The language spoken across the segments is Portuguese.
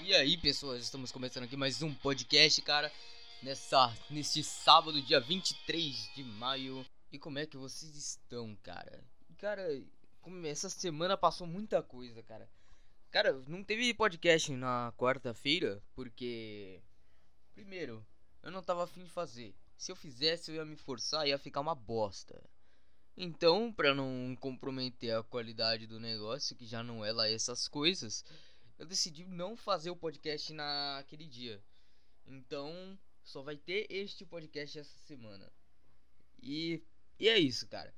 E aí, pessoas, estamos começando aqui mais um podcast, cara, nessa neste sábado, dia 23 de maio. E como é que vocês estão, cara? Cara, como essa semana passou muita coisa, cara. Cara, não teve podcast na quarta-feira porque primeiro, eu não tava afim de fazer. Se eu fizesse, eu ia me forçar e ia ficar uma bosta. Então, para não comprometer a qualidade do negócio, que já não é lá essas coisas, eu decidi não fazer o podcast naquele dia. Então, só vai ter este podcast essa semana. E, e é isso, cara.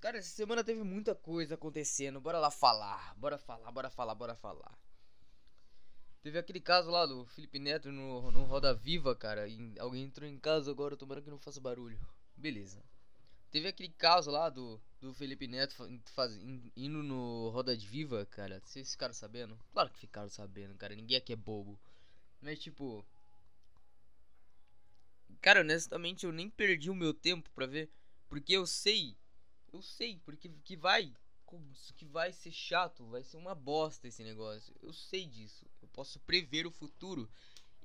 Cara, essa semana teve muita coisa acontecendo. Bora lá falar. Bora falar, bora falar, bora falar. Teve aquele caso lá do Felipe Neto no, no Roda Viva, cara. Alguém entrou em casa agora, tomara que não faça barulho. Beleza. Teve aquele caso lá do, do Felipe Neto faz, indo no Roda de Viva, cara. Vocês ficaram sabendo? Claro que ficaram sabendo, cara. Ninguém aqui é bobo. Mas tipo. Cara, honestamente eu nem perdi o meu tempo pra ver. Porque eu sei. Eu sei, porque que vai. Que vai ser chato, vai ser uma bosta esse negócio. Eu sei disso. Eu posso prever o futuro.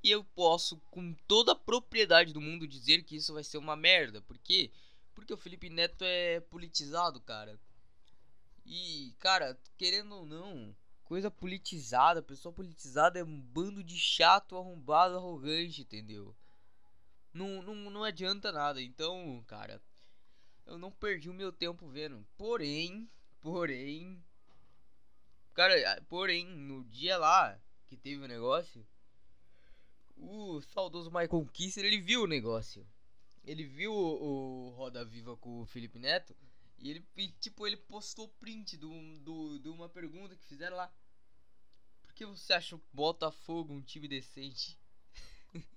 E eu posso, com toda a propriedade do mundo, dizer que isso vai ser uma merda. Porque porque o Felipe Neto é politizado, cara. E, cara, querendo ou não, coisa politizada, pessoa politizada é um bando de chato, arrombado, arrogante, entendeu? Não, não, não adianta nada. Então, cara, eu não perdi o meu tempo vendo. Porém, porém, cara, porém, no dia lá que teve o negócio, o saudoso Michael Kisser, ele viu o negócio ele viu o, o Roda Viva com o Felipe Neto e ele, e, tipo, ele postou print do, do, de uma pergunta que fizeram lá. Por que você acha o Botafogo um time decente?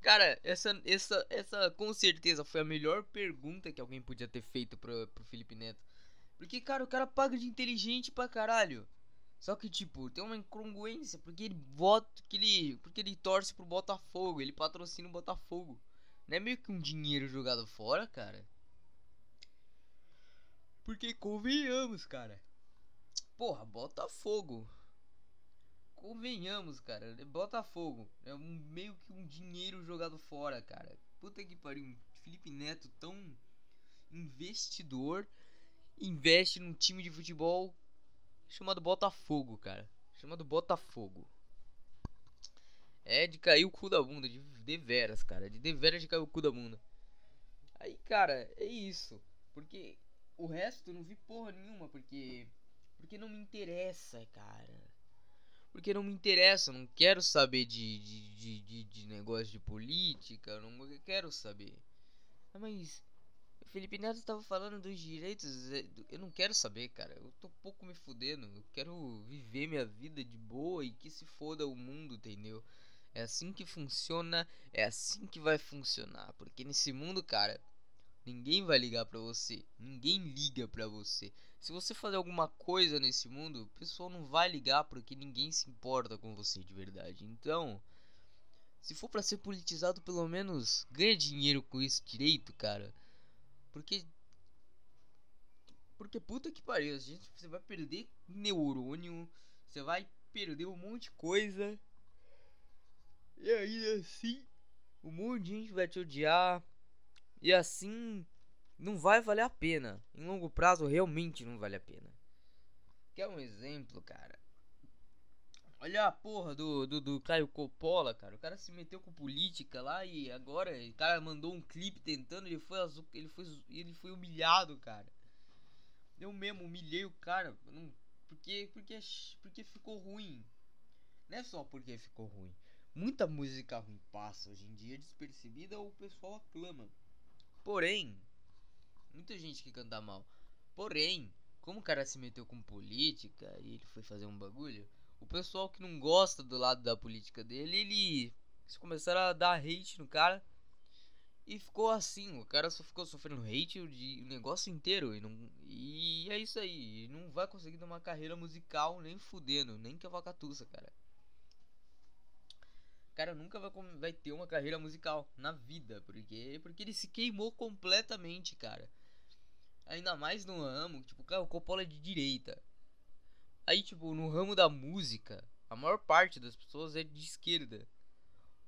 Cara, essa, essa, essa com certeza foi a melhor pergunta que alguém podia ter feito pro, pro Felipe Neto. Porque, cara, o cara paga de inteligente pra caralho. Só que, tipo, tem uma incongruência, porque ele vota, que ele, porque ele torce pro Botafogo, ele patrocina o Botafogo. Não é meio que um dinheiro jogado fora, cara? Porque convenhamos, cara. Porra, Botafogo. Convenhamos, cara. Botafogo. É um, meio que um dinheiro jogado fora, cara. Puta que pariu. Felipe Neto tão investidor investe num time de futebol chamado Botafogo, cara. Chamado Botafogo. É de cair o cu da bunda, de, de veras, cara. De, de veras de cair o cu da bunda. Aí, cara, é isso. Porque o resto eu não vi porra nenhuma, porque. Porque não me interessa, cara. Porque não me interessa, não quero saber de, de, de, de, de negócio de política, não quero saber. Mas Felipe Neto estava falando dos direitos. É, eu não quero saber, cara. Eu tô pouco me fudendo. Eu quero viver minha vida de boa e que se foda o mundo, entendeu? É assim que funciona, é assim que vai funcionar. Porque nesse mundo, cara, ninguém vai ligar pra você. Ninguém liga pra você. Se você fazer alguma coisa nesse mundo, o pessoal não vai ligar porque ninguém se importa com você de verdade. Então, se for para ser politizado, pelo menos ganha dinheiro com isso direito, cara. Porque. Porque puta que pariu, gente, você vai perder neurônio, você vai perder um monte de coisa. E aí assim, um monte de gente vai te odiar. E assim, não vai valer a pena. Em longo prazo, realmente não vale a pena. Quer um exemplo, cara? Olha a porra do, do, do Caio Coppola, cara. O cara se meteu com política lá e agora o cara mandou um clipe tentando, ele foi azul, ele foi ele foi humilhado, cara. Eu mesmo humilhei o cara, não, porque porque porque ficou ruim. Não é só porque ficou ruim. Muita música ruim passa hoje em dia despercebida o pessoal aclama. Porém, muita gente que canta mal. Porém, como o cara se meteu com política e ele foi fazer um bagulho, o pessoal que não gosta do lado da política dele, ele eles começaram a dar hate no cara. E ficou assim, o cara só ficou sofrendo hate o, de, o negócio inteiro. E, não, e é isso aí. E não vai conseguir uma carreira musical nem fudendo, nem que a vacatuça, cara. O cara nunca vai, vai ter uma carreira musical na vida. Porque, porque ele se queimou completamente, cara. Ainda mais no amo, tipo, cara, o Coppola é de direita. Aí, tipo, no ramo da música, a maior parte das pessoas é de esquerda.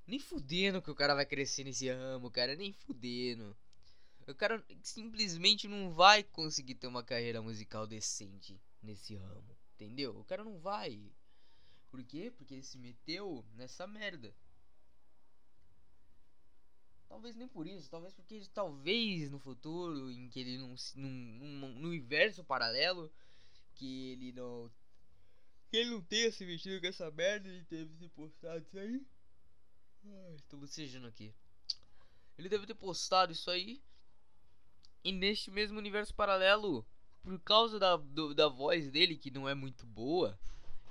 Nem fudendo que o cara vai crescer nesse ramo, cara. Nem fudendo. O cara simplesmente não vai conseguir ter uma carreira musical decente nesse ramo. Entendeu? O cara não vai. Por quê? Porque ele se meteu nessa merda. Talvez nem por isso, talvez porque talvez no futuro, em que ele não num, num, universo paralelo, que ele não que ele não tenha se metido com essa merda, ele teve se postado isso aí. Ai, tô bocejando aqui. Ele deve ter postado isso aí. E neste mesmo universo paralelo, por causa da, do, da voz dele, que não é muito boa,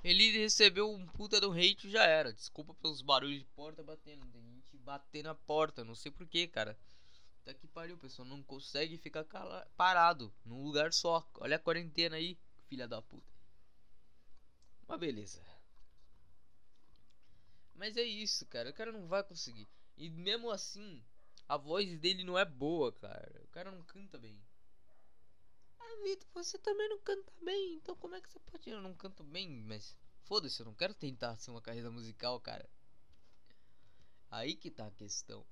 ele recebeu um puta do hate já era. Desculpa pelos barulhos de porta batendo. Tem gente bater na porta, não sei porquê, cara. Tá que pariu, pessoal. Não consegue ficar parado num lugar só. Olha a quarentena aí, filha da puta. Mas beleza. Mas é isso, cara. O cara não vai conseguir. E mesmo assim, a voz dele não é boa, cara. O cara não canta bem. Vitor, você também não canta bem, então como é que você pode? Eu não canto bem, mas foda-se, eu não quero tentar ser uma carreira musical, cara. Aí que tá a questão.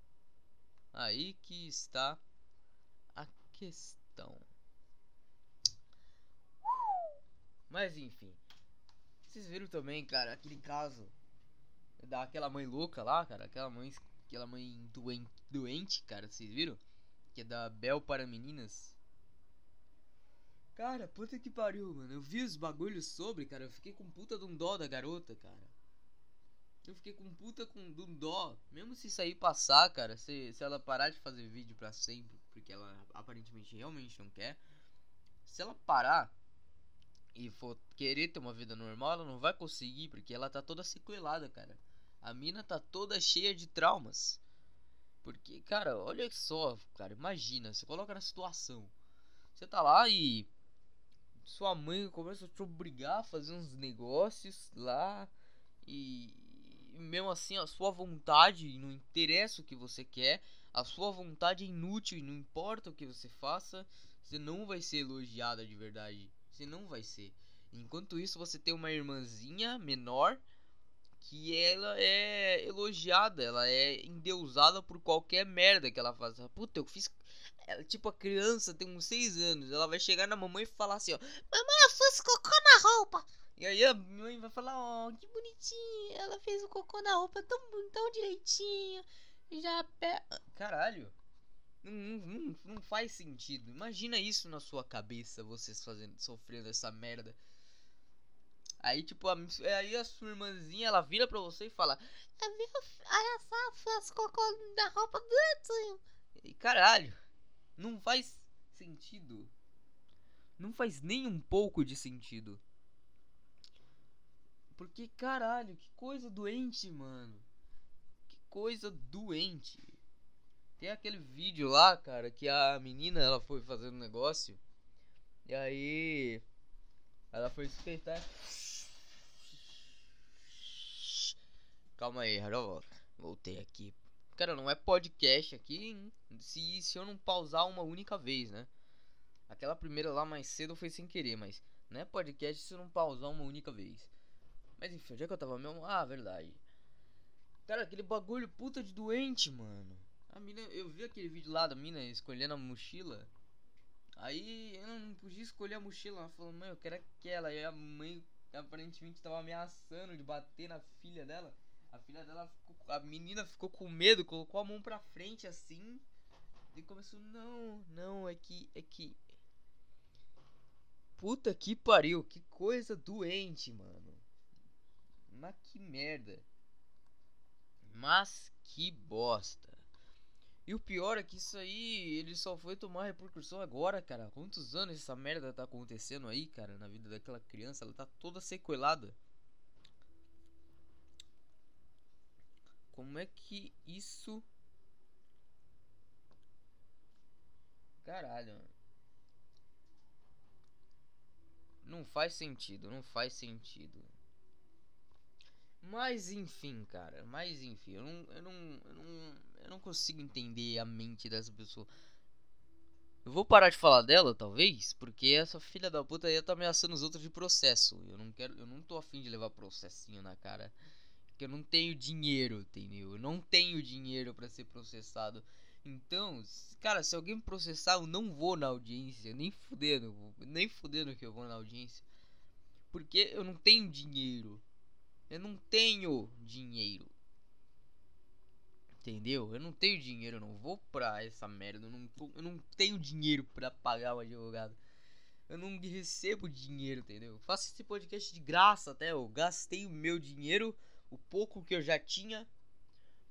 Aí que está a questão. Mas enfim. Vocês viram também, cara, aquele caso daquela mãe louca lá, cara, aquela mãe, aquela mãe doente, doente, cara, vocês viram? Que é da Bel para meninas. Cara, puta que pariu, mano. Eu vi os bagulhos sobre, cara. Eu fiquei com puta de um dó da garota, cara. Eu fiquei com puta com de um dó. Mesmo se sair passar, cara. Se, se ela parar de fazer vídeo pra sempre. Porque ela aparentemente realmente não quer. Se ela parar e for querer ter uma vida normal, ela não vai conseguir. Porque ela tá toda sequelada, cara. A mina tá toda cheia de traumas. Porque, cara, olha só, cara. Imagina, você coloca na situação. Você tá lá e sua mãe começa a te obrigar a fazer uns negócios lá e, e mesmo assim a sua vontade não interessa o que você quer, a sua vontade é inútil e não importa o que você faça, você não vai ser elogiada de verdade. Você não vai ser. Enquanto isso, você tem uma irmãzinha menor que ela é elogiada, ela é endeusada por qualquer merda que ela faça. Puta, eu fiz ela, tipo, a criança tem uns 6 anos. Ela vai chegar na mamãe e falar assim, ó. Mamãe, eu fiz cocô na roupa. E aí a mãe vai falar, ó, oh, que bonitinho. Ela fez o cocô na roupa tão, tão direitinho. Já pé. Caralho. Não, não, não, faz sentido. Imagina isso na sua cabeça, vocês fazendo, sofrendo essa merda. Aí, tipo, a, aí a sua irmãzinha, ela vira pra você e fala: Olha só, fez cocô na roupa direitinho. E caralho. Não faz sentido. Não faz nem um pouco de sentido. Porque caralho, que coisa doente, mano. Que coisa doente. Tem aquele vídeo lá, cara, que a menina ela foi fazendo um negócio. E aí ela foi suspeitar. Calma aí, já Voltei aqui. Cara, não é podcast aqui se, se eu não pausar uma única vez, né? Aquela primeira lá mais cedo foi sem querer, mas não é podcast se eu não pausar uma única vez. Mas enfim, onde é que eu tava mesmo? Ah, verdade. Cara, aquele bagulho puta de doente, mano. A mina, eu vi aquele vídeo lá da mina escolhendo a mochila. Aí eu não podia escolher a mochila. Ela falou, mãe, eu quero aquela. E a mãe aparentemente tava ameaçando de bater na filha dela. A filha dela ficou, a menina ficou com medo, colocou a mão pra frente assim. E começou, não, não, é que, é que. Puta que pariu, que coisa doente, mano. Mas que merda. Mas que bosta. E o pior é que isso aí, ele só foi tomar repercussão agora, cara. Quantos anos essa merda tá acontecendo aí, cara, na vida daquela criança? Ela tá toda sequelada. Como é que isso. Caralho, mano. Não faz sentido, não faz sentido. Mas enfim, cara. Mas enfim, eu não, eu não, eu não, eu não consigo entender a mente dessa pessoa. Eu vou parar de falar dela, talvez, porque essa filha da puta aí tá ameaçando os outros de processo. Eu não quero, eu não tô afim de levar processinho na cara. Porque eu não tenho dinheiro, entendeu? Eu não tenho dinheiro para ser processado. Então, cara, se alguém me processar, eu não vou na audiência, nem fudendo, nem fudendo que eu vou na audiência. Porque eu não tenho dinheiro. Eu não tenho dinheiro. Entendeu? Eu não tenho dinheiro, eu não vou pra essa merda. Eu não, eu não tenho dinheiro pra pagar um advogado. Eu não recebo dinheiro, entendeu? Eu faço esse podcast de graça até. Eu gastei o meu dinheiro, o pouco que eu já tinha,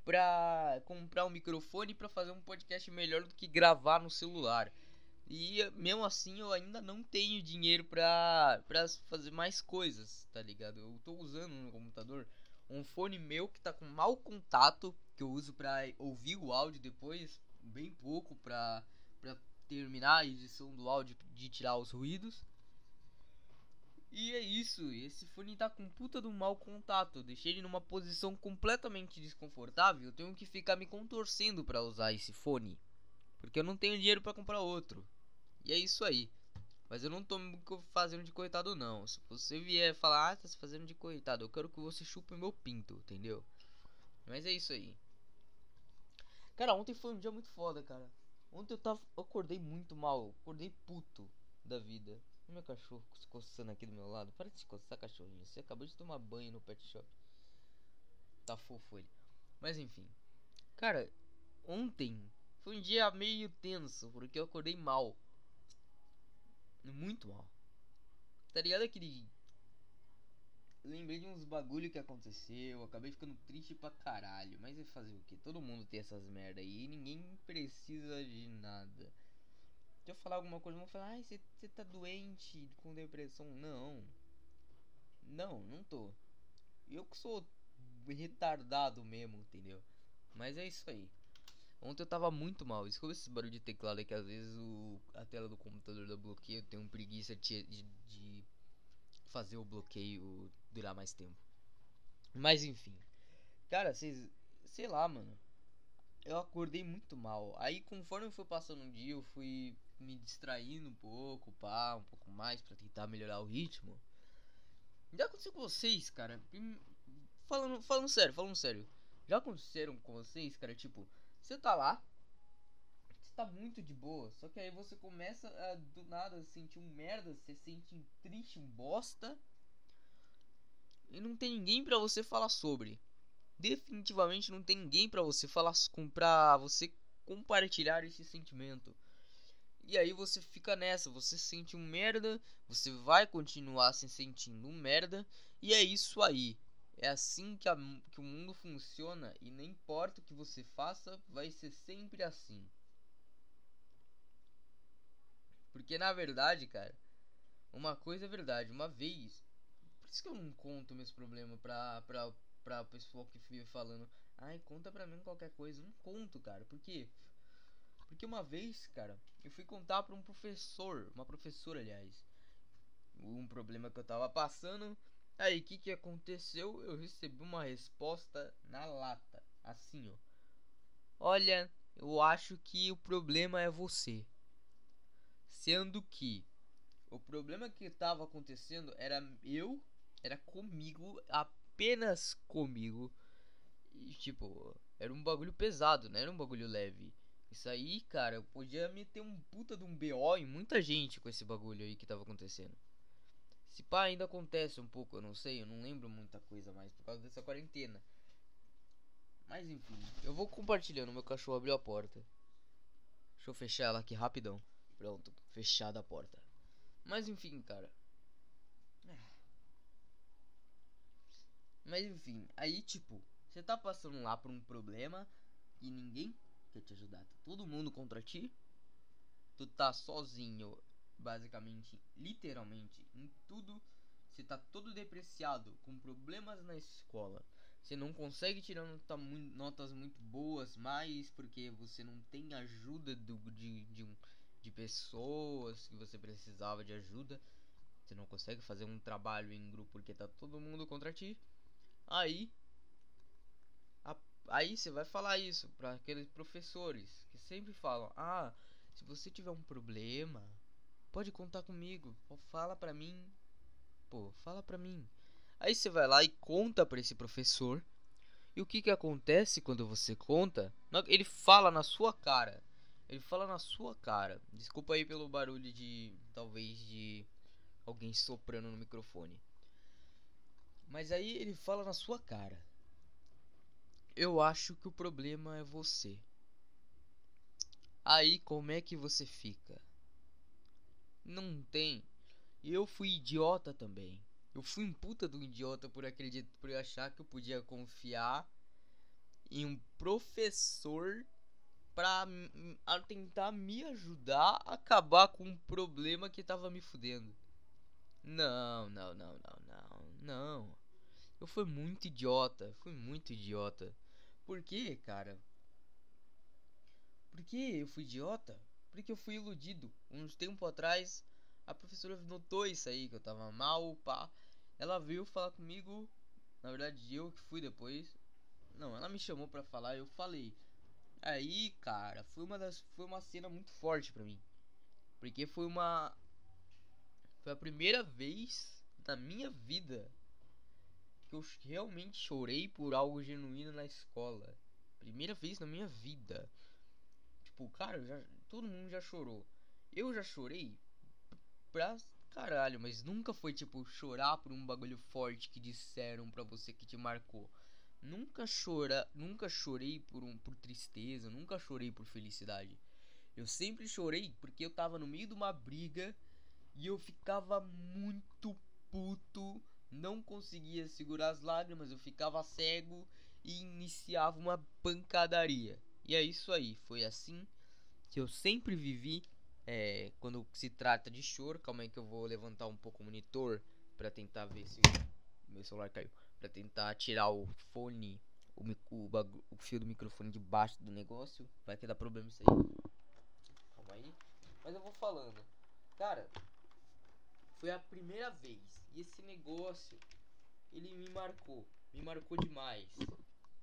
pra comprar um microfone para fazer um podcast melhor do que gravar no celular. E mesmo assim eu ainda não tenho dinheiro pra, pra fazer mais coisas, tá ligado? Eu tô usando no computador um fone meu que tá com mau contato, que eu uso pra ouvir o áudio depois, bem pouco pra, pra terminar a edição do áudio de tirar os ruídos. E é isso, esse fone tá com puta do mau contato. Eu deixei ele numa posição completamente desconfortável. Eu tenho que ficar me contorcendo para usar esse fone. Porque eu não tenho dinheiro para comprar outro. E é isso aí. Mas eu não tô me fazendo de coitado não. Se você vier falar, ah, tá se fazendo de coitado, eu quero que você chupe meu pinto, entendeu? Mas é isso aí. Cara, ontem foi um dia muito foda, cara. Ontem eu tava. Eu acordei muito mal. Acordei puto da vida. O meu cachorro se coçando aqui do meu lado. Para de se coçar, cachorrinho. Você acabou de tomar banho no pet shop. Tá fofo ele. Mas enfim. Cara, ontem foi um dia meio tenso. Porque eu acordei mal. Muito mal. Tá ligado aquele. Lembrei de uns bagulho que aconteceu. Acabei ficando triste pra caralho. Mas é fazer o que? Todo mundo tem essas merda aí. E ninguém precisa de nada. Se eu falar alguma coisa, vão falar: ai, você tá doente com depressão. Não. Não, não tô. Eu que sou retardado mesmo, entendeu? Mas é isso aí. Ontem eu tava muito mal. Escuta esse barulho de teclado é que às vezes o, a tela do computador dá bloqueio. Eu tenho preguiça de, de, de fazer o bloqueio durar mais tempo. Mas enfim. Cara, vocês. Sei lá, mano. Eu acordei muito mal. Aí conforme foi passando um dia, eu fui me distraindo um pouco, pá, um pouco mais para tentar melhorar o ritmo. Já aconteceu com vocês, cara? Falando, falando sério, falando sério. Já aconteceram com vocês, cara, tipo, você tá lá, você tá muito de boa, só que aí você começa a do nada sentir um merda, você sente triste, um bosta. E não tem ninguém para você falar sobre. Definitivamente não tem ninguém para você falar pra você compartilhar esse sentimento. E aí você fica nessa, você sente um merda, você vai continuar se sentindo um merda, e é isso aí. É assim que, a, que o mundo funciona e não importa o que você faça, vai ser sempre assim. Porque na verdade, cara, uma coisa é verdade, uma vez. Por isso que eu não conto meus problemas pra, pra, pra pessoal que fica falando. Ai, conta pra mim qualquer coisa. Não conto, cara. Por quê? Porque uma vez, cara, eu fui contar pra um professor, uma professora, aliás, um problema que eu tava passando Aí, o que que aconteceu? Eu recebi uma resposta na lata, assim, ó. Olha, eu acho que o problema é você. Sendo que o problema que estava acontecendo era eu, era comigo, apenas comigo. E tipo, era um bagulho pesado, não era um bagulho leve. Isso aí, cara, eu podia meter um puta de um BO em muita gente com esse bagulho aí que tava acontecendo. Se pá, ainda acontece um pouco, eu não sei, eu não lembro muita coisa mais por causa dessa quarentena. Mas enfim, eu vou compartilhando, meu cachorro abriu a porta. Deixa eu fechar ela aqui rapidão. Pronto, fechada a porta. Mas enfim, cara. Mas enfim, aí tipo, você tá passando lá por um problema e ninguém quer te ajudar. Tá todo mundo contra ti. Tu tá sozinho basicamente, literalmente, em tudo. Você tá todo depreciado, com problemas na escola. Você não consegue tirar nota, notas muito boas mais porque você não tem ajuda do, de, de, de pessoas que você precisava de ajuda. Você não consegue fazer um trabalho em grupo porque tá todo mundo contra ti. Aí, a, aí você vai falar isso para aqueles professores que sempre falam: "Ah, Se você tiver um problema, pode contar comigo. Fala pra mim. Pô, fala pra mim. Aí você vai lá e conta pra esse professor. E o que que acontece quando você conta? Ele fala na sua cara. Ele fala na sua cara. Desculpa aí pelo barulho de. Talvez de. Alguém soprando no microfone. Mas aí ele fala na sua cara. Eu acho que o problema é você. Aí como é que você fica? Não tem. E eu fui idiota também. Eu fui um puta do idiota por acreditar, por achar que eu podia confiar em um professor pra tentar me ajudar a acabar com um problema que tava me fudendo. Não, não, não, não, não, não. Eu fui muito idiota, fui muito idiota. Por quê, cara? Por que eu fui idiota? Porque eu fui iludido. Uns tempo atrás, a professora notou isso aí, que eu tava mal, pá. Ela veio falar comigo. Na verdade, eu que fui depois. Não, ela me chamou para falar, eu falei. Aí, cara, foi uma das foi uma cena muito forte para mim. Porque foi uma foi a primeira vez da minha vida que eu realmente chorei por algo genuíno na escola. Primeira vez na minha vida. Tipo, cara, já, todo mundo já chorou. Eu já chorei pra caralho, mas nunca foi tipo chorar por um bagulho forte que disseram pra você que te marcou. Nunca chora, nunca chorei por um por tristeza, nunca chorei por felicidade. Eu sempre chorei porque eu tava no meio de uma briga e eu ficava muito puto, não conseguia segurar as lágrimas, eu ficava cego e iniciava uma pancadaria. E é isso aí, foi assim que eu sempre vivi é, quando se trata de choro. Calma aí que eu vou levantar um pouco o monitor para tentar ver se meu celular caiu para tentar tirar o fone, o, o, o, fio do microfone debaixo do negócio. Vai que dá problema isso aí. Calma aí. Mas eu vou falando. Cara, foi a primeira vez. E esse negócio, ele me marcou. Me marcou demais.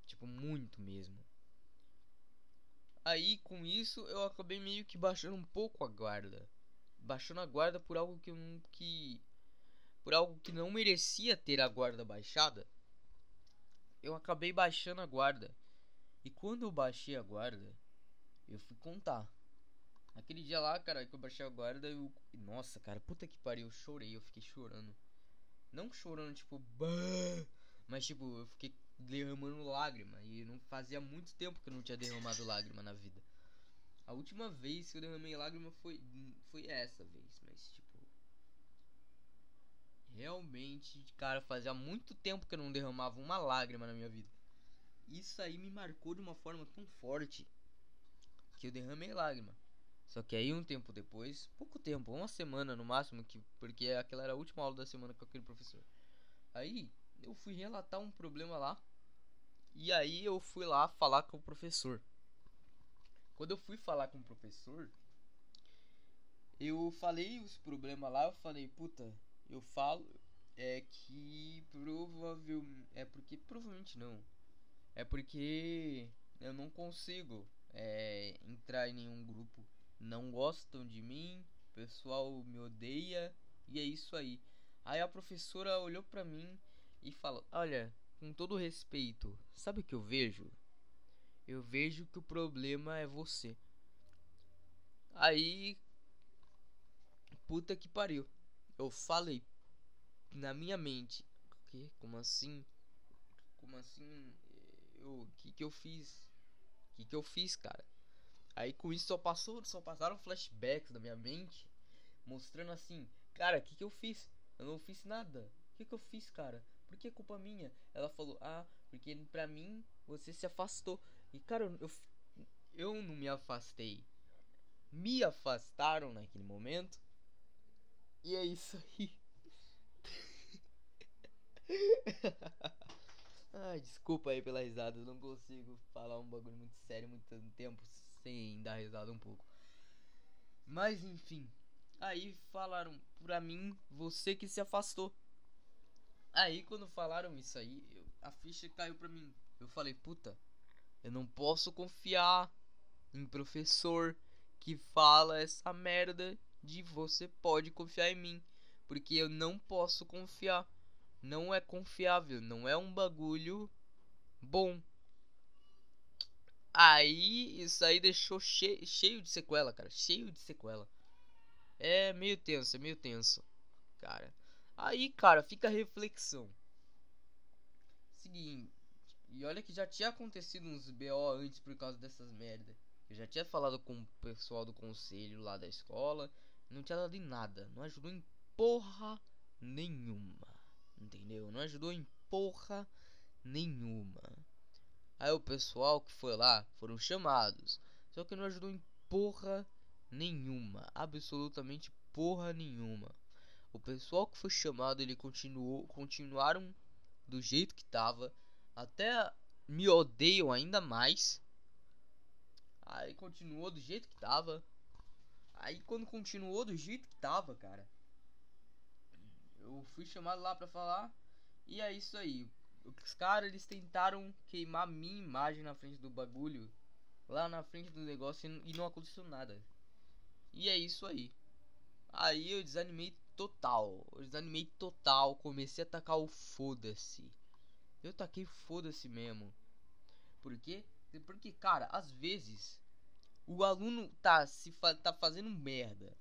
Tipo, muito mesmo. Aí, com isso, eu acabei meio que baixando um pouco a guarda. Baixando a guarda por algo que eu não. Que por algo que não merecia ter a guarda baixada, eu acabei baixando a guarda. E quando eu baixei a guarda, eu fui contar. Aquele dia lá, cara, que eu baixei a guarda, eu. Nossa, cara, puta que pariu, eu chorei, eu fiquei chorando. Não chorando, tipo, bah, mas tipo, eu fiquei derramando lágrima. E não fazia muito tempo que eu não tinha derramado lágrima na vida. A última vez que eu derramei lágrima foi, foi essa vez, mas tipo. Realmente, cara, fazia muito tempo que eu não derramava uma lágrima na minha vida. Isso aí me marcou de uma forma tão forte que eu derramei lágrima. Só que aí um tempo depois, pouco tempo, uma semana no máximo, que porque aquela era a última aula da semana com aquele professor. Aí eu fui relatar um problema lá. E aí eu fui lá falar com o professor. Quando eu fui falar com o professor, eu falei os problemas lá, eu falei, puta, eu falo é que provavelmente é porque provavelmente não é porque eu não consigo é, entrar em nenhum grupo não gostam de mim o pessoal me odeia e é isso aí aí a professora olhou para mim e falou olha com todo respeito sabe o que eu vejo eu vejo que o problema é você aí puta que pariu eu falei na minha mente. Que? Como assim? Como assim? Eu, que que eu fiz? Que que eu fiz, cara? Aí com isso só passou, só passaram flashbacks da minha mente, mostrando assim, cara, que que eu fiz? Eu não fiz nada. O que que eu fiz, cara? Por que culpa minha? Ela falou: "Ah, porque pra mim você se afastou". E cara, eu eu não me afastei. Me afastaram naquele momento e é isso aí. Ai, desculpa aí pela risada, eu não consigo falar um bagulho muito sério muito tempo sem dar risada um pouco. Mas enfim, aí falaram pra mim, você que se afastou. Aí quando falaram isso aí, eu, a ficha caiu pra mim. Eu falei, puta, eu não posso confiar em professor que fala essa merda de você pode confiar em mim. Porque eu não posso confiar. Não é confiável, não é um bagulho bom. Aí, isso aí deixou cheio, cheio de sequela, cara. Cheio de sequela. É meio tenso, é meio tenso, cara. Aí, cara, fica a reflexão. Seguinte, e olha que já tinha acontecido uns BO antes por causa dessas merda. Eu já tinha falado com o pessoal do conselho lá da escola. Não tinha dado em nada. Não ajudou em porra nenhuma. Entendeu? Não ajudou em porra nenhuma. Aí o pessoal que foi lá foram chamados. Só que não ajudou em porra nenhuma. Absolutamente porra nenhuma. O pessoal que foi chamado, ele continuou, continuaram do jeito que tava. Até me odeiam ainda mais. Aí continuou do jeito que tava. Aí quando continuou do jeito que tava, cara. Eu fui chamado lá pra falar. E é isso aí. Os caras eles tentaram queimar minha imagem na frente do bagulho. Lá na frente do negócio e não aconteceu nada. E é isso aí. Aí eu desanimei total. Eu desanimei total. Comecei a tacar o foda-se. Eu taquei foda-se mesmo. Por quê? Porque, cara, às vezes o aluno tá se fa tá fazendo merda.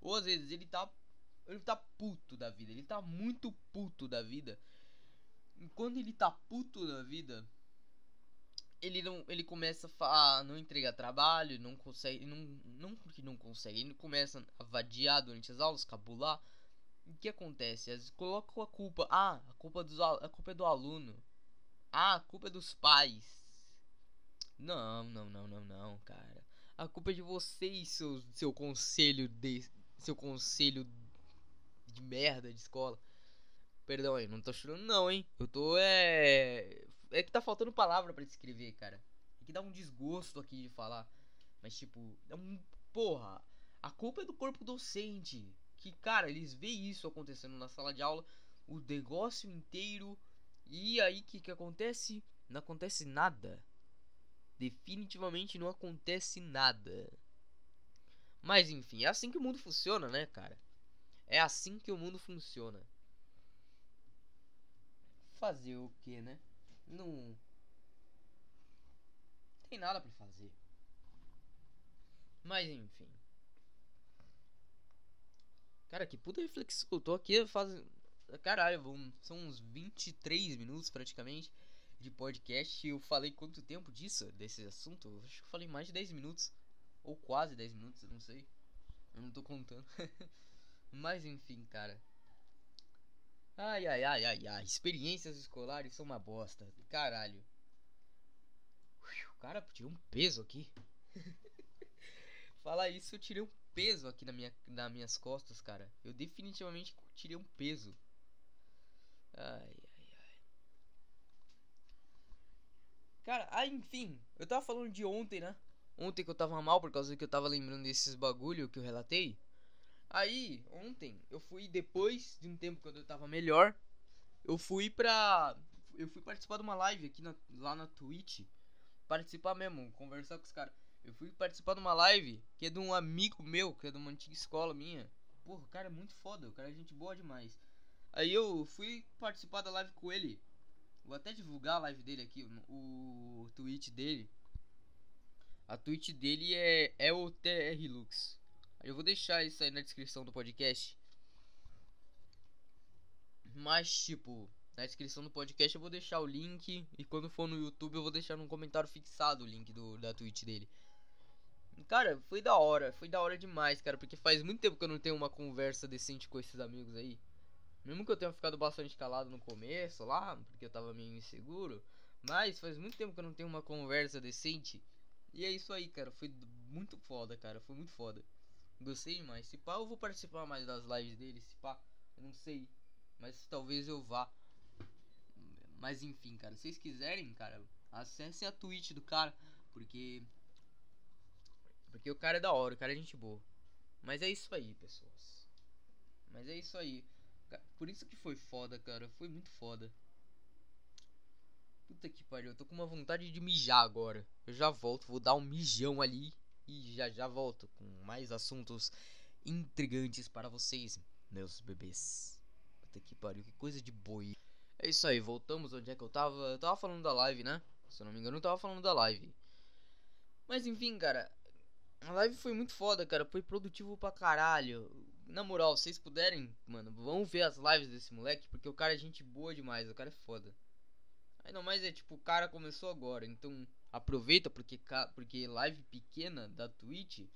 Ou às vezes ele tá ele tá puto da vida, ele tá muito puto da vida. E quando ele tá puto da vida, ele não ele começa a não entregar trabalho, não consegue, não não porque não consegue, ele começa a vadiar durante as aulas, cabular. O que acontece? Eles colocam a culpa, ah, a culpa dos a culpa é do aluno. Ah, a culpa é dos pais. Não, não, não, não, não, cara. A culpa é de vocês, seu seu conselho de seu conselho de merda de escola. Perdão aí, não tô chorando não, hein? Eu tô é é que tá faltando palavra para descrever, cara. É que dá um desgosto aqui de falar. Mas tipo, é um porra, a culpa é do corpo docente. Que, cara, eles veem isso acontecendo na sala de aula, o negócio inteiro. E aí que que acontece? Não acontece nada. Definitivamente não acontece nada. Mas enfim, é assim que o mundo funciona, né, cara? É assim que o mundo funciona. Fazer o que, né? Não tem nada para fazer. Mas enfim. Cara, que puta reflexão. Eu tô aqui faz. Caralho, vão... são uns 23 minutos praticamente de podcast. Eu falei quanto tempo disso, desse assunto? Eu acho que eu falei mais de 10 minutos. Ou quase 10 minutos, eu não sei. Eu não tô contando. Mas enfim, cara. Ai, ai, ai, ai, ai. Experiências escolares são uma bosta. Caralho. Cara, tirei um peso aqui. Falar isso, eu tirei um peso aqui na minha, nas minhas costas, cara. Eu definitivamente tirei um peso. Ai, ai, ai. Cara, ah, enfim. Eu tava falando de ontem, né? Ontem que eu tava mal por causa que eu tava lembrando desses bagulho que eu relatei. Aí, ontem, eu fui depois de um tempo quando eu tava melhor. Eu fui pra. Eu fui participar de uma live aqui na, lá na Twitch. Participar mesmo, conversar com os caras. Eu fui participar de uma live que é de um amigo meu, que é de uma antiga escola minha. Porra, o cara é muito foda, o cara é gente boa demais. Aí eu fui participar da live com ele. Vou até divulgar a live dele aqui, o, o tweet dele. A tweet dele é, é o TR Lux. Eu vou deixar isso aí na descrição do podcast. Mas, tipo, na descrição do podcast eu vou deixar o link. E quando for no YouTube eu vou deixar num comentário fixado o link do, da Twitch dele. Cara, foi da hora. Foi da hora demais, cara. Porque faz muito tempo que eu não tenho uma conversa decente com esses amigos aí. Mesmo que eu tenha ficado bastante calado no começo lá, porque eu tava meio inseguro. Mas faz muito tempo que eu não tenho uma conversa decente. E é isso aí, cara. Foi muito foda, cara. Foi muito foda. Gostei demais. Se pá, eu vou participar mais das lives dele. Se pá, eu não sei. Mas talvez eu vá. Mas enfim, cara. Se vocês quiserem, cara, acessem a Twitch do cara. Porque. Porque o cara é da hora, o cara é gente boa. Mas é isso aí, pessoas. Mas é isso aí. Por isso que foi foda, cara. Foi muito foda. Puta que pariu. Eu tô com uma vontade de mijar agora. Eu já volto. Vou dar um mijão ali. E já já volto com mais assuntos intrigantes para vocês, meus bebês. Puta que pariu, que coisa de boi. É isso aí, voltamos onde é que eu tava. Eu tava falando da live, né? Se eu não me engano, eu tava falando da live. Mas enfim, cara. A live foi muito foda, cara. Foi produtivo pra caralho. Na moral, se vocês puderem, mano, vão ver as lives desse moleque. Porque o cara é gente boa demais. O cara é foda. Ainda mais é tipo, o cara começou agora. Então aproveita porque, porque live pequena da Twitch.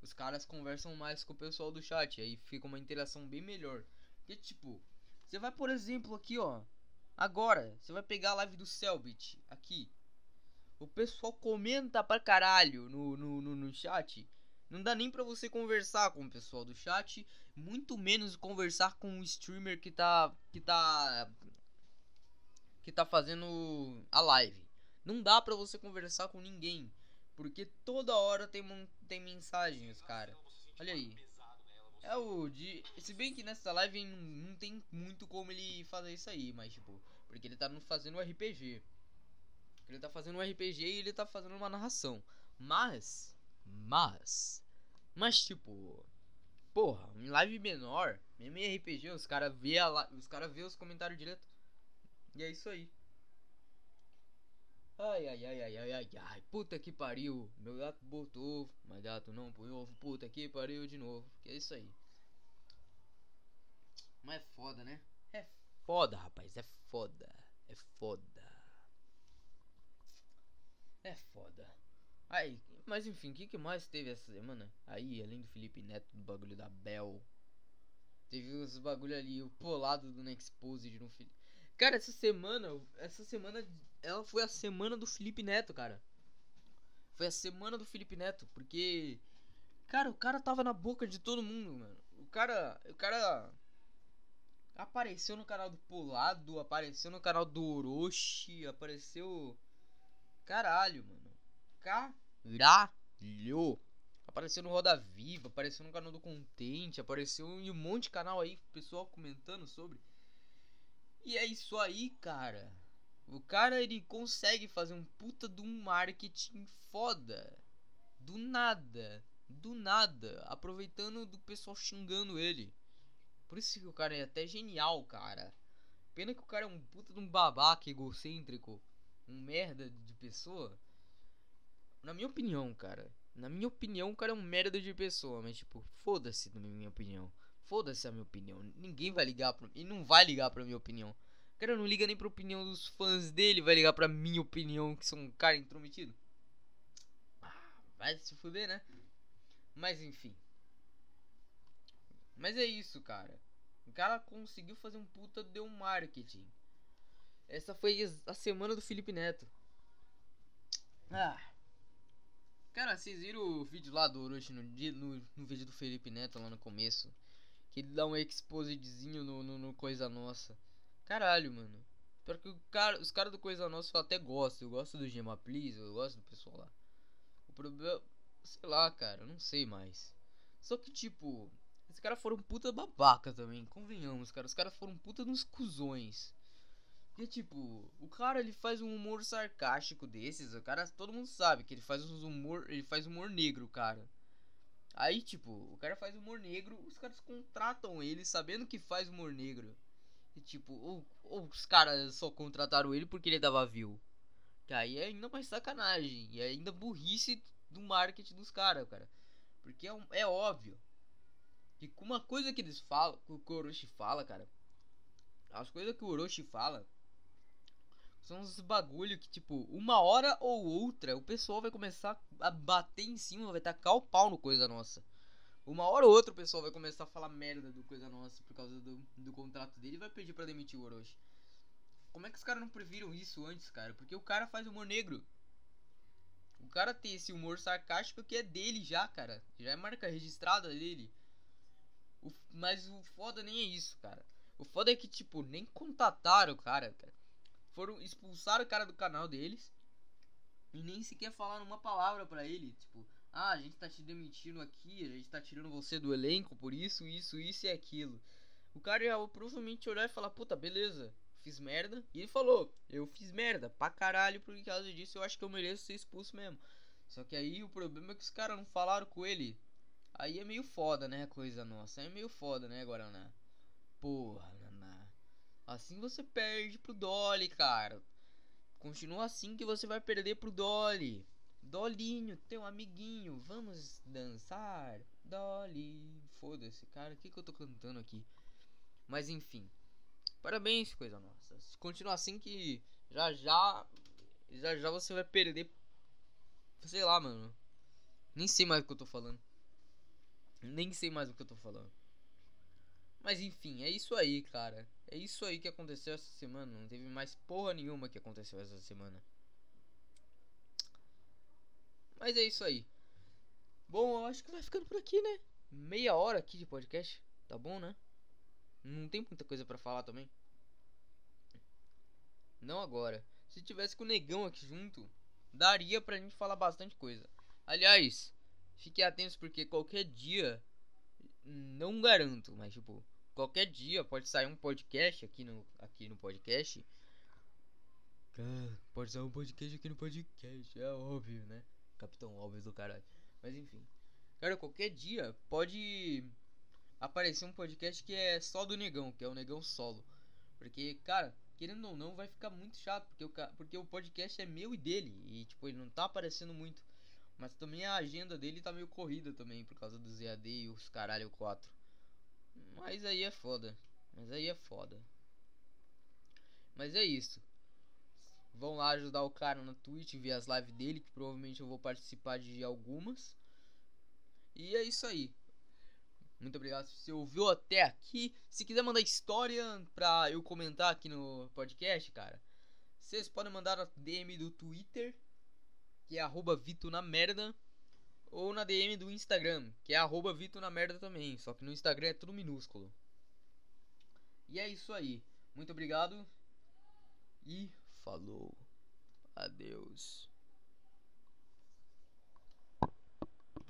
Os caras conversam mais com o pessoal do chat. Aí fica uma interação bem melhor. Porque tipo, você vai por exemplo aqui, ó. Agora, você vai pegar a live do Selbit aqui. O pessoal comenta pra caralho no, no, no, no chat. Não dá nem pra você conversar com o pessoal do chat. Muito menos conversar com o streamer que tá. que tá. que tá fazendo a live. Não dá pra você conversar com ninguém. Porque toda hora tem, tem mensagens, cara. Olha aí. É o de. Se bem que nessa live não tem muito como ele fazer isso aí, mas tipo. Porque ele tá fazendo um RPG. Ele tá fazendo um RPG e ele tá fazendo uma narração. Mas. Mas. Mas tipo. Porra, em live menor, mesmo em RPG, os caras vê, os cara vê os comentários direto. E é isso aí. Ai, ai, ai, ai, ai, ai, ai, puta que pariu. Meu gato botou, mas gato não põe ovo, puta que pariu de novo. Que é isso aí. Mas é foda, né? É foda, rapaz, é foda. É foda. É foda. Aí, mas enfim, o que, que mais teve essa semana? Aí, além do Felipe Neto, do bagulho da Bel. Teve os bagulho ali, o polado do Nexposed no Felipe. Cara, essa semana, essa semana, ela foi a semana do Felipe Neto, cara. Foi a semana do Felipe Neto, porque. Cara, o cara tava na boca de todo mundo, mano. O cara. O cara Apareceu no canal do Polado, apareceu no canal do Orochi, apareceu. Caralho, mano. Caralho. Apareceu no Roda Viva, apareceu no canal do Contente, apareceu em um monte de canal aí, pessoal comentando sobre. E é isso aí, cara. O cara ele consegue fazer um puta de um marketing foda. Do nada. Do nada. Aproveitando do pessoal xingando ele. Por isso que o cara é até genial, cara. Pena que o cara é um puta de um babaca egocêntrico. Um merda de pessoa. Na minha opinião, cara. Na minha opinião, o cara é um merda de pessoa. Mas, tipo, foda-se na minha opinião. Foda-se a minha opinião. Ninguém vai ligar pra. E não vai ligar pra minha opinião. Cara não liga nem pra opinião dos fãs dele. Vai ligar pra minha opinião, que sou um cara intrometido. Ah, vai se fuder, né? Mas enfim. Mas é isso, cara. O cara conseguiu fazer um puta de um marketing. Essa foi a semana do Felipe Neto. Ah. Cara, vocês viram o vídeo lá do Orochi no, no, no, vídeo do Felipe Neto lá no começo? Que ele dá um expositzinho no, no, no, Coisa Nossa. Caralho, mano. Pior que cara, os caras do Coisa Nossa eu até gosto. Eu gosto do Gema Please, eu gosto do pessoal lá. O problema. Sei lá, cara, eu não sei mais. Só que tipo. Esses caras foram puta babaca também, convenhamos, cara. Os caras foram puta nos cuzões. Porque, tipo, o cara ele faz um humor sarcástico desses. O cara, todo mundo sabe que ele faz um humor. Ele faz humor negro, cara. Aí, tipo, o cara faz humor negro, os caras contratam ele sabendo que faz humor negro. E, tipo, ou, ou os caras só contrataram ele porque ele dava view. Que aí é ainda mais sacanagem. E é ainda burrice do marketing dos caras, cara. Porque é, é óbvio que com uma coisa que eles falam, que o Orochi fala, cara. As coisas que o Orochi fala são uns bagulho que, tipo, uma hora ou outra o pessoal vai começar a bater em cima, vai tacar o pau no coisa nossa. Uma hora ou outra o pessoal vai começar a falar merda do coisa nossa por causa do, do contrato dele e vai pedir para demitir o Orochi. Como é que os caras não previram isso antes, cara? Porque o cara faz humor negro. O cara tem esse humor sarcástico que é dele já, cara. Já é marca registrada dele. O, mas o foda nem é isso, cara. O foda é que, tipo, nem contataram o cara, cara. Foram expulsar o cara do canal deles. E nem sequer falaram uma palavra para ele. Tipo, ah, a gente tá te demitindo aqui, a gente tá tirando você do elenco por isso, isso, isso e aquilo. O cara ia provavelmente olhar e falar, puta, beleza, fiz merda. E ele falou, eu fiz merda pra caralho, por causa disso eu acho que eu mereço ser expulso mesmo. Só que aí o problema é que os caras não falaram com ele. Aí é meio foda, né? Coisa nossa. Aí é meio foda, né, Guaraná? Porra, Naná. Assim você perde pro Dolly, cara. Continua assim que você vai perder pro Dolly. Dolinho, teu amiguinho, vamos dançar. Dolly. Foda-se, cara. O que, que eu tô cantando aqui? Mas enfim. Parabéns, coisa nossa. Se continuar assim que já já. Já já você vai perder. Sei lá, mano. Nem sei mais o que eu tô falando. Nem sei mais o que eu tô falando. Mas enfim, é isso aí, cara. É isso aí que aconteceu essa semana. Não teve mais porra nenhuma que aconteceu essa semana. Mas é isso aí. Bom, eu acho que vai ficando por aqui, né? Meia hora aqui de podcast. Tá bom, né? Não tem muita coisa para falar também. Não agora. Se tivesse com o negão aqui junto, daria pra gente falar bastante coisa. Aliás, fiquem atentos porque qualquer dia, não garanto, mas tipo, qualquer dia pode sair um podcast aqui no, aqui no podcast. Pode sair um podcast aqui no podcast, é óbvio, né? Capitão Óbvio do caralho. Mas enfim. Cara, qualquer dia pode aparecer um podcast que é só do Negão, que é o Negão Solo. Porque, cara, querendo ou não, vai ficar muito chato. Porque o, porque o podcast é meu e dele. E, tipo, ele não tá aparecendo muito. Mas também a agenda dele tá meio corrida também, por causa dos EAD e os caralho 4. Mas aí é foda. Mas aí é foda. Mas é isso. Vão lá ajudar o cara na Twitch, ver as lives dele, que provavelmente eu vou participar de algumas. E é isso aí. Muito obrigado se você ouviu até aqui. Se quiser mandar história pra eu comentar aqui no podcast, cara, vocês podem mandar na DM do Twitter, que é arroba Vito na merda, ou na DM do Instagram, que é arroba Vito na merda também, só que no Instagram é tudo minúsculo. E é isso aí. Muito obrigado e falou. Adeus.